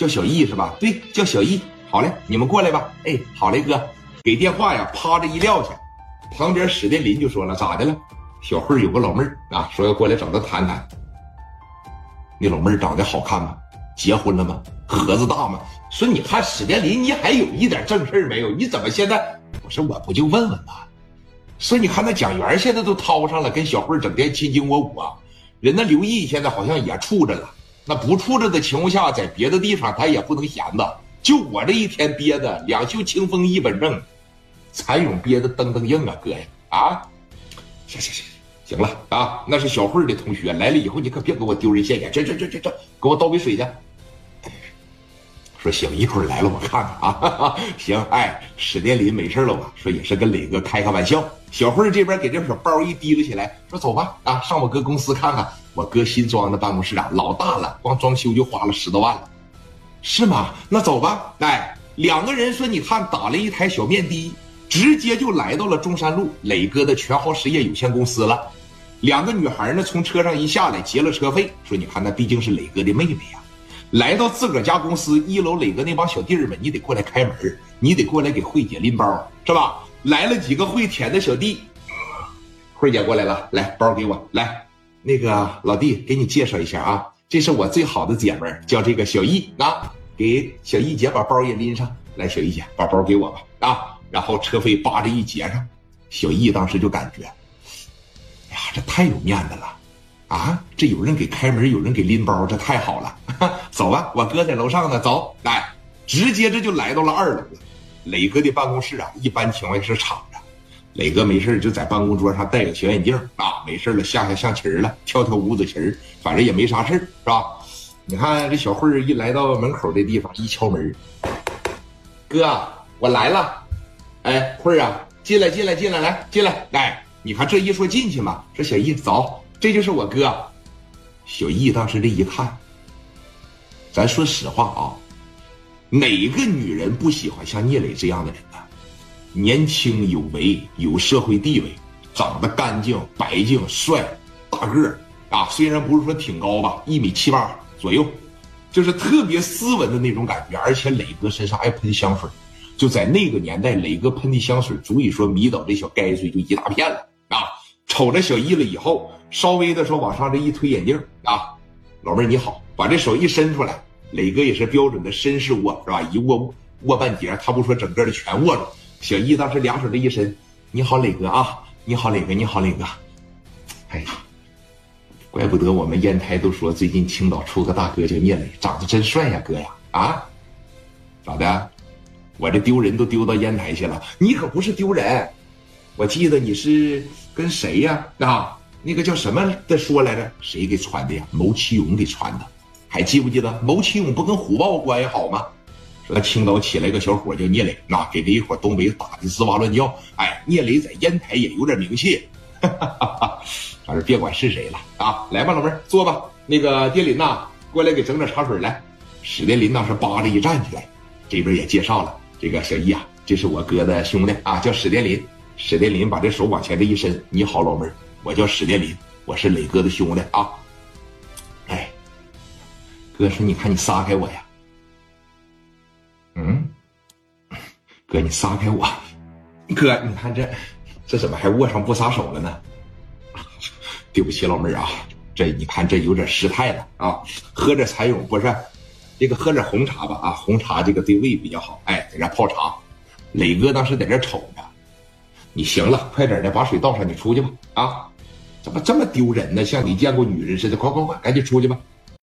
叫小易是吧？对，叫小易。好嘞，你们过来吧。哎，好嘞，哥，给电话呀，趴着一撂下。旁边史殿林就说了：“咋的了？小慧有个老妹儿啊，说要过来找他谈谈。那老妹儿长得好看吗？结婚了吗？盒子大吗？说你看史殿林，你还有一点正事没有？你怎么现在？我说我不就问问吗？说你看那蒋元现在都掏上了，跟小慧整天卿卿我我啊。人那刘毅现在好像也处着了。那不处置的情况下，在别的地方他也不能闲着。就我这一天憋的两袖清风一本正。”蚕蛹憋的噔噔硬啊，哥呀啊！行行行行了啊，那是小慧的同学来了以后，你可别给我丢人现眼。去去去去去，给我倒杯水去。说行，一会儿来了我看看啊。行，哎，史殿林没事了吧？说也是跟磊哥开个玩笑。小慧这边给这小包一提溜起来，说走吧啊，上我哥公司看看。我哥新装的办公室啊，老大了，光装修就花了十多万了。是吗？那走吧。哎，两个人说，你看打了一台小面的。直接就来到了中山路磊哥的全豪实业有限公司了。两个女孩呢，从车上一下来，结了车费，说：“你看，那毕竟是磊哥的妹妹呀。”来到自个儿家公司一楼，磊哥那帮小弟儿们，你得过来开门，你得过来给慧姐拎包，是吧？来了几个会舔的小弟，慧姐过来了，来包给我，来，那个老弟给你介绍一下啊，这是我最好的姐们儿，叫这个小易啊，给小易姐把包也拎上来，小易姐把包给我吧，啊。然后车费叭着一结上，小易当时就感觉，哎呀，这太有面子了，啊，这有人给开门，有人给拎包，这太好了。走吧，我哥在楼上呢，走，来，直接这就来到了二楼了。磊哥的办公室啊，一般情况下是敞着，磊哥没事就在办公桌上戴个小眼镜啊，没事了下下象棋了，跳跳五子棋反正也没啥事是吧？你看这小慧一来到门口的地方，一敲门，哥，我来了。哎，慧儿啊，进来，进来，进来，来，进来，来，你看这一说进去嘛，说小易走，这就是我哥。小易当时这一看，咱说实话啊，哪个女人不喜欢像聂磊这样的人呢？年轻有为，有社会地位，长得干净、白净、帅，大个儿啊，虽然不是说挺高吧，一米七八左右，就是特别斯文的那种感觉，而且磊哥身上爱喷香水。就在那个年代，磊哥喷的香水足以说迷倒这小该岁就一大片了啊！瞅着小易了以后，稍微的说往上这一推眼镜啊，老妹儿你好，把这手一伸出来，磊哥也是标准的绅士握是吧？一握握半截，他不说整个的全握住。小易当时两手这一伸，你好磊哥啊，你好磊哥，你好磊哥，哎呀，怪不得我们烟台都说最近青岛出个大哥叫聂磊，长得真帅呀哥呀啊，咋的？我这丢人都丢到烟台去了，你可不是丢人。我记得你是跟谁呀？啊，那个叫什么的说来着？谁给传的呀？牟启勇给传的，还记不记得？牟启勇不跟虎豹关系好吗？说青岛起来个小伙叫聂磊，那给这一伙东北打的吱哇乱叫。哎，聂磊在烟台也有点名气。哈哈哈反正别管是谁了啊，来吧，老妹儿坐吧。那个丁林呐，过来给整点茶水来。史殿林当时扒着一站起来，这边也介绍了。这个小易啊，这是我哥的兄弟啊，叫史殿林。史殿林把这手往前这一伸，你好，老妹儿，我叫史殿林，我是磊哥的兄弟啊。哎，哥说，你看你撒开我呀。嗯，哥你撒开我，哥你看这这怎么还握上不撒手了呢？对不起，老妹儿啊，这你看这有点失态了啊，喝着才有不是？这个喝点红茶吧啊，红茶这个对胃比较好。哎，在这泡茶，磊哥当时在这瞅着，你行了，快点的把水倒上，你出去吧啊！怎么这么丢人呢？像你见过女人似的，快快快，赶紧出去吧。